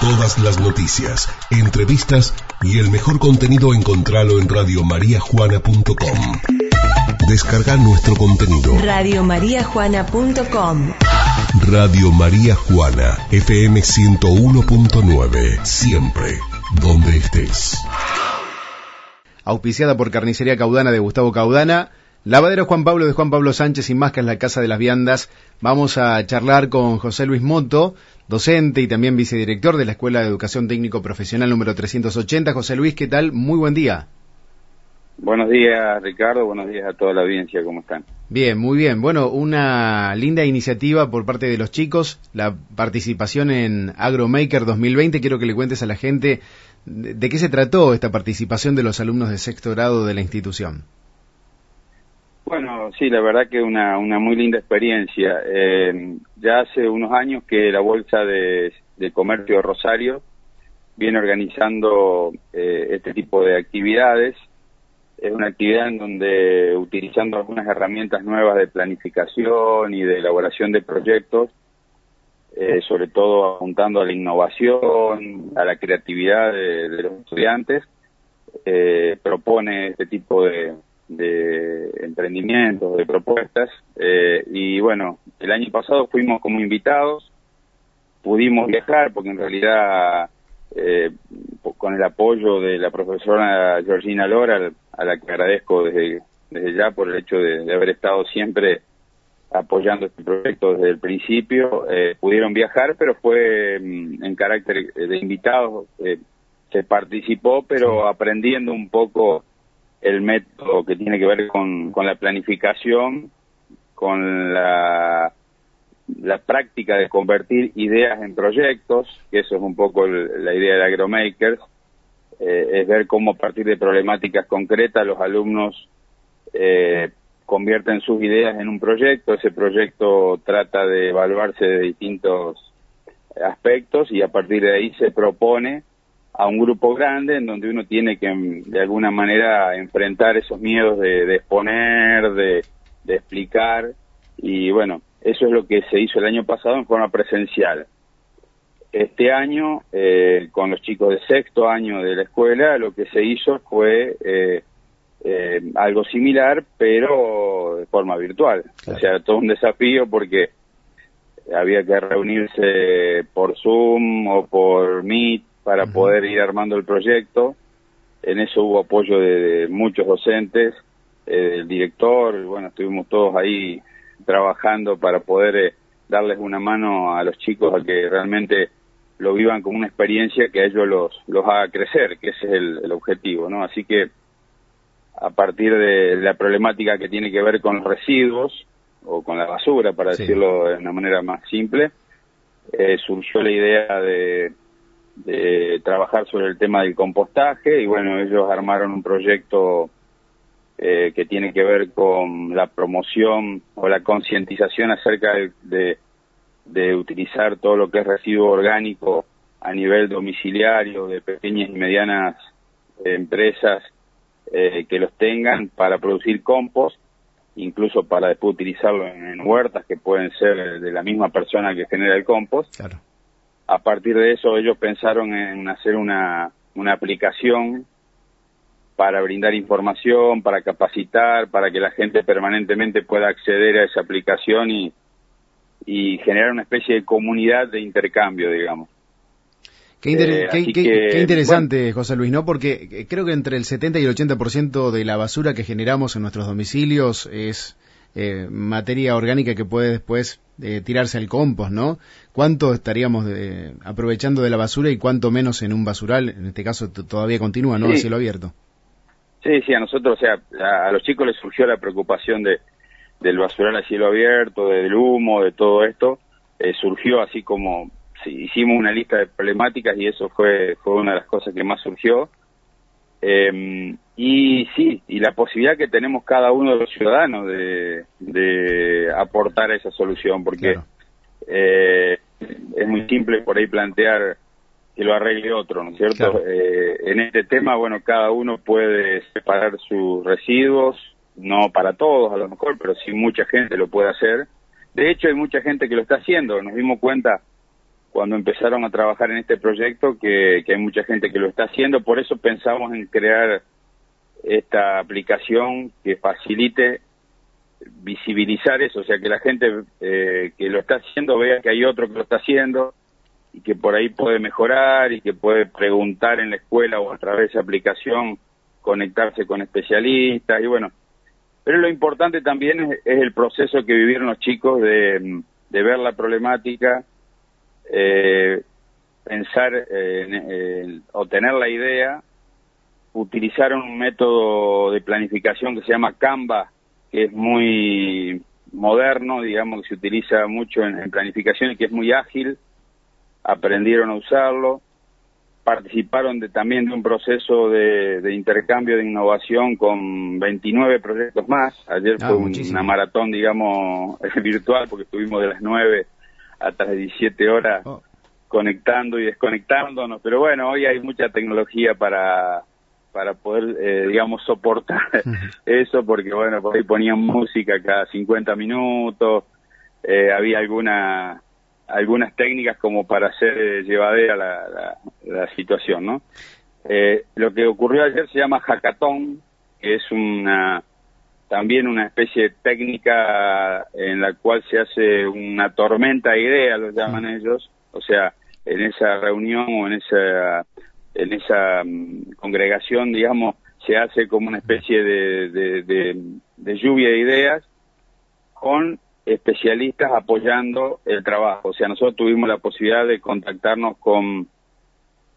Todas las noticias, entrevistas y el mejor contenido encontralo en radiomariajuana.com. Descarga nuestro contenido. Radiomariajuana.com Radio María Juana, FM 101.9, siempre, donde estés. Auspiciada por Carnicería Caudana de Gustavo Caudana, Lavadero Juan Pablo de Juan Pablo Sánchez y más que en la Casa de las Viandas. Vamos a charlar con José Luis Moto, docente y también vicedirector de la Escuela de Educación Técnico Profesional número 380. José Luis, ¿qué tal? Muy buen día. Buenos días, Ricardo. Buenos días a toda la audiencia. ¿Cómo están? Bien, muy bien. Bueno, una linda iniciativa por parte de los chicos, la participación en AgroMaker 2020. Quiero que le cuentes a la gente de qué se trató esta participación de los alumnos de sexto grado de la institución. Bueno, sí, la verdad que una, una muy linda experiencia. Eh, ya hace unos años que la Bolsa de, Comercio de Rosario viene organizando eh, este tipo de actividades. Es una actividad en donde, utilizando algunas herramientas nuevas de planificación y de elaboración de proyectos, eh, sobre todo apuntando a la innovación, a la creatividad de, de los estudiantes, propone este tipo de, de emprendimientos, de propuestas. Eh, y bueno, el año pasado fuimos como invitados, pudimos viajar porque en realidad eh, con el apoyo de la profesora Georgina Lora, a la que agradezco desde, desde ya por el hecho de, haber estado siempre apoyando este proyecto desde el principio, eh, pudieron viajar, pero fue mm, en carácter de invitados, se participó, pero aprendiendo un poco el método que tiene que ver con, con la planificación, con la, práctica de convertir ideas en proyectos, que eso es un poco la idea de AgroMakers, eh, es ver cómo a partir de problemáticas concretas los alumnos eh, convierten sus ideas en un proyecto, ese proyecto trata de evaluarse de distintos aspectos y a partir de ahí se propone a un grupo grande en donde uno tiene que mm, de alguna manera enfrentar esos miedos de, exponer, de, explicar y bueno, eso es lo que se hizo el año pasado en forma presencial. Este año, eh, con los chicos de sexto año de la escuela, lo que se hizo fue eh, eh, algo similar, pero de forma virtual. O sea, todo un desafío porque había que reunirse por Zoom o por Meet para poder ir armando el proyecto. En eso hubo apoyo de, muchos docentes, eh, del director, bueno, estuvimos todos ahí trabajando para poder eh, darles una mano a los chicos a que realmente lo vivan como una experiencia que a ellos los, los haga crecer, que ese es el, objetivo, ¿no? Así que a partir de la problemática que tiene que ver con los residuos o con la basura, para decirlo de una manera más simple, eh, surgió la idea de de trabajar sobre el tema del compostaje y bueno, ellos armaron un proyecto eh, que tiene que ver con la promoción o la concientización acerca de, de, utilizar todo lo que es residuo orgánico a nivel domiciliario de pequeñas y medianas empresas eh, que los tengan para producir compost, incluso para después utilizarlo en, huertas que pueden ser de la misma persona que genera el compost. A partir de eso ellos pensaron en hacer una, una aplicación para brindar información, para capacitar, para que la gente permanentemente pueda acceder a esa aplicación y, y generar una especie de comunidad de intercambio, digamos. Qué, eh, interesante, José Luis, ¿no? Porque eh, creo que entre el 70 y el 80% de la basura que generamos en nuestros domicilios es eh, materia orgánica que puede después eh, tirarse al compost, ¿no? ¿Cuánto estaríamos aprovechando de la basura y cuánto menos en un basural? En este caso todavía continúa, ¿no? Sí. cielo abierto. Sí, sí, a nosotros, o sea, a, los chicos les surgió la preocupación de del basural a cielo abierto, del humo, de todo esto. Eh, surgió así como hicimos una lista de problemáticas y eso fue, fue una de las cosas que más surgió. Eh, y sí, y la posibilidad que tenemos cada uno de los ciudadanos de, de aportar a esa solución, porque eh, es muy simple por ahí plantear que lo arregle otro, ¿no es cierto? Eh, en este tema, bueno, cada uno puede separar sus residuos, no para todos a lo mejor, pero sí mucha gente lo puede hacer. De hecho, hay mucha gente que lo está haciendo. Nos dimos cuenta cuando empezaron a trabajar en este proyecto que, hay mucha gente que lo está haciendo, por eso pensamos en crear esta aplicación que facilite visibilizar eso, o sea, que la gente eh, que lo está haciendo vea que hay otro que lo está haciendo y que por ahí puede mejorar y que puede preguntar en la escuela o a través de esa aplicación conectarse con especialistas y bueno, pero lo importante también es, el proceso que vivieron los chicos de, ver la problemática, eh, pensar en, o tener la idea, utilizaron un método de planificación que se llama Canva, que es muy moderno, digamos que se utiliza mucho en planificación y que es muy ágil, aprendieron a usarlo participaron de, también de un proceso de, intercambio de innovación con 29 proyectos más. Ayer ah, fue una maratón, digamos, virtual, porque estuvimos de las 9 hasta las 17 horas oh. conectando y desconectándonos. Pero bueno, hoy hay mucha tecnología para para poder, eh, digamos, soportar eso, porque bueno, por ahí ponían música cada 50 minutos, eh, había alguna algunas técnicas como para hacer eh, llevadera la, la, situación, ¿no? Eh, lo que ocurrió ayer se llama hackathon, que es una también una especie de técnica en la cual se hace una tormenta de ideas, lo llaman ellos, o sea, en esa reunión o en esa en esa mm, congregación, digamos, se hace como una especie de, de, de lluvia de ideas con especialistas apoyando el trabajo. O sea, nosotros tuvimos la posibilidad de contactarnos con,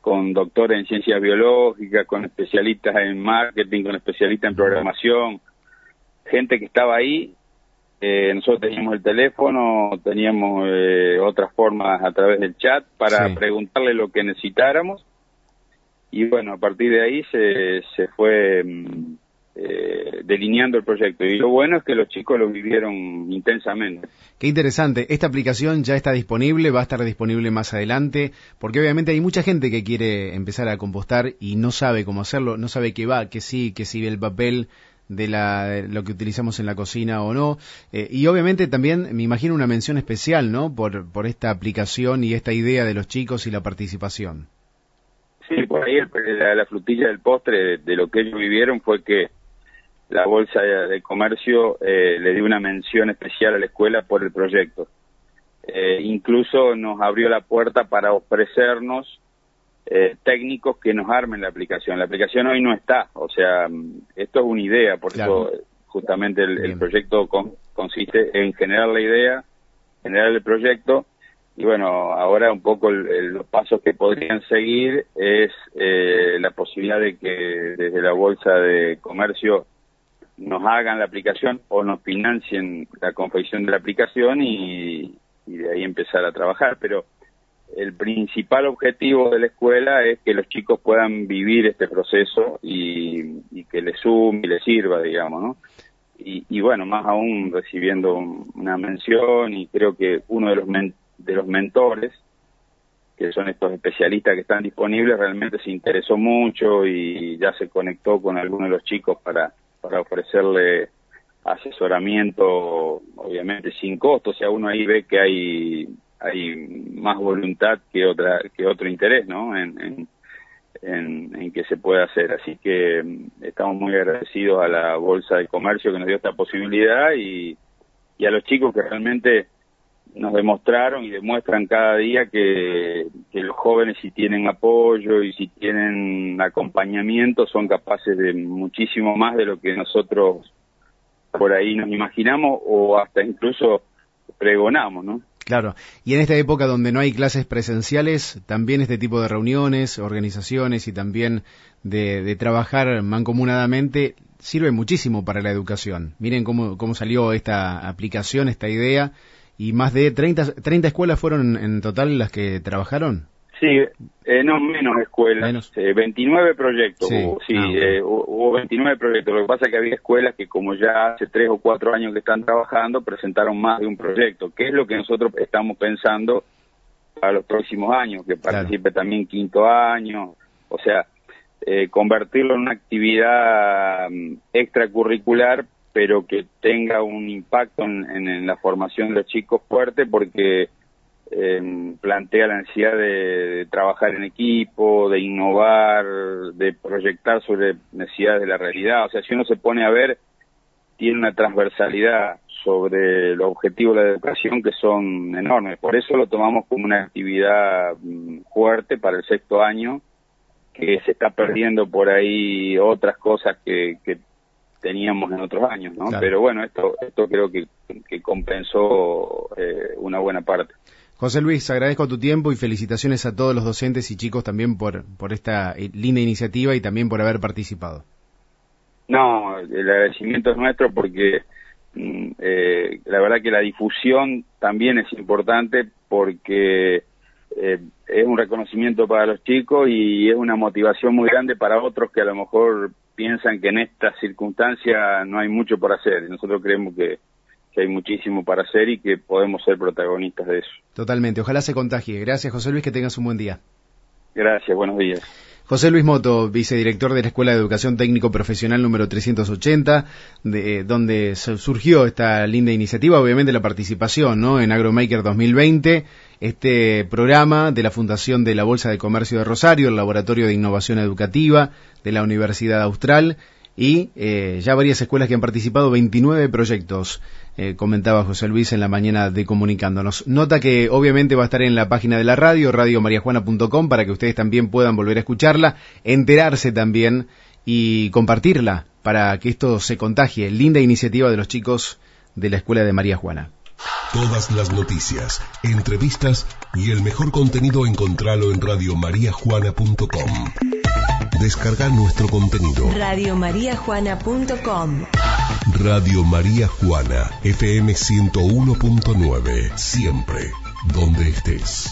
con doctores en ciencias biológicas, con especialistas en marketing, con especialistas en programación, gente que estaba ahí. Eh, nosotros teníamos el teléfono, teníamos eh, otras formas a través del chat para preguntarle lo que necesitáramos. Y bueno, a partir de ahí se, se fue mm, eh, delineando el proyecto. Y lo bueno es que los chicos lo vivieron intensamente. Qué interesante. Esta aplicación ya está disponible, va a estar disponible más adelante, porque obviamente hay mucha gente que quiere empezar a compostar y no sabe cómo hacerlo, no sabe qué va, que sí, que si el papel de, la, lo que utilizamos en la cocina o no. Eh, y obviamente también me imagino una mención especial, ¿no? Por, por esta aplicación y esta idea de los chicos y la participación. Sí, por ahí la, frutilla del postre de, lo que ellos vivieron fue que la Bolsa de Comercio eh, le dio una mención especial a la escuela por el proyecto. Eh, incluso nos abrió la puerta para ofrecernos eh, técnicos que nos armen la aplicación. La aplicación hoy no está, o sea, esto es una idea, por eso justamente el, proyecto consiste en generar la idea, generar el proyecto, y bueno, ahora un poco los pasos que podrían seguir es la posibilidad de que desde la Bolsa de Comercio nos hagan la aplicación o nos financien la confección de la aplicación y, de ahí empezar a trabajar. Pero el principal objetivo de la escuela es que los chicos puedan vivir este proceso y, que les sume y les sirva, digamos, ¿no? Y, bueno, más aún recibiendo una mención y creo que uno de los, de los mentores, que son estos especialistas que están disponibles, realmente se interesó mucho y ya se conectó con algunos de los chicos para para ofrecerle asesoramiento, obviamente sin costo, o sea, uno ahí ve que hay hay más voluntad que otra que otro interés, ¿no? En, en, en, que se pueda hacer. Así que mm, estamos muy agradecidos a la Bolsa de Comercio que nos dio esta posibilidad y, y a los chicos que realmente nos demostraron y demuestran cada día que, los jóvenes si tienen apoyo y si tienen acompañamiento son capaces de muchísimo más de lo que nosotros por ahí nos imaginamos o hasta incluso pregonamos, ¿no? Claro, y en esta época donde no hay clases presenciales, también este tipo de reuniones, organizaciones y también de, de trabajar mancomunadamente sirve muchísimo para la educación. Miren cómo, cómo salió esta aplicación, esta idea, y más de 30, 30 escuelas fueron en total las que trabajaron. Sí, eh, no menos escuelas, 29 eh, proyectos sí. hubo, sí, ah, eh, hubo 29 proyectos, lo que pasa es que había escuelas que como ya hace 3 o 4 años que están trabajando, presentaron más de un proyecto, que es lo que nosotros estamos pensando para los próximos años, que participe también quinto año, o sea, convertirlo en una actividad mm, extracurricular pero que tenga un impacto en, la formación de los chicos fuerte porque em, plantea la necesidad de, trabajar en equipo, de innovar, de proyectar sobre necesidades de la realidad. O sea, si uno se pone a ver, tiene una transversalidad sobre los objetivos de la educación que son enormes. Por eso lo tomamos como una actividad mm, fuerte para el sexto año, que se está perdiendo por ahí otras cosas que, teníamos en otros años, ¿no? Pero bueno, esto, esto creo que, compensó eh, una buena parte. José Luis, agradezco tu tiempo y felicitaciones a todos los docentes y chicos también por, por esta eh, linda iniciativa y también por haber participado. No, el agradecimiento es nuestro porque mm, eh, la verdad que la difusión también es importante porque eh, es un reconocimiento para los chicos y es una motivación muy grande para otros que a lo mejor piensan que en esta circunstancia no hay mucho por hacer. Nosotros creemos que que hay muchísimo para hacer y que podemos ser protagonistas de eso. Totalmente, ojalá se contagie. Gracias José Luis, que tengas un buen día. Gracias, buenos días. José Luis Moto, vicedirector de la Escuela de Educación Técnico Profesional número 380, de, eh, donde surgió esta linda iniciativa, obviamente la participación ¿no? en AgroMaker 2020, este programa de la Fundación de la Bolsa de Comercio de Rosario, el Laboratorio de Innovación Educativa de la Universidad Austral y eh, ya varias escuelas que han participado, 29 proyectos eh, comentaba José Luis en la mañana de comunicándonos. Nota que obviamente va a estar en la página de la radio, radiomariajuana.com, para que ustedes también puedan volver a escucharla, enterarse también y compartirla para que esto se contagie. Linda iniciativa de los chicos de la Escuela de María Juana. Todas las noticias, entrevistas y el mejor contenido encontralo en radiomariajuana.com. Descarga nuestro contenido. Radiomariajuana.com Radio María Juana, FM 101.9, siempre, donde estés.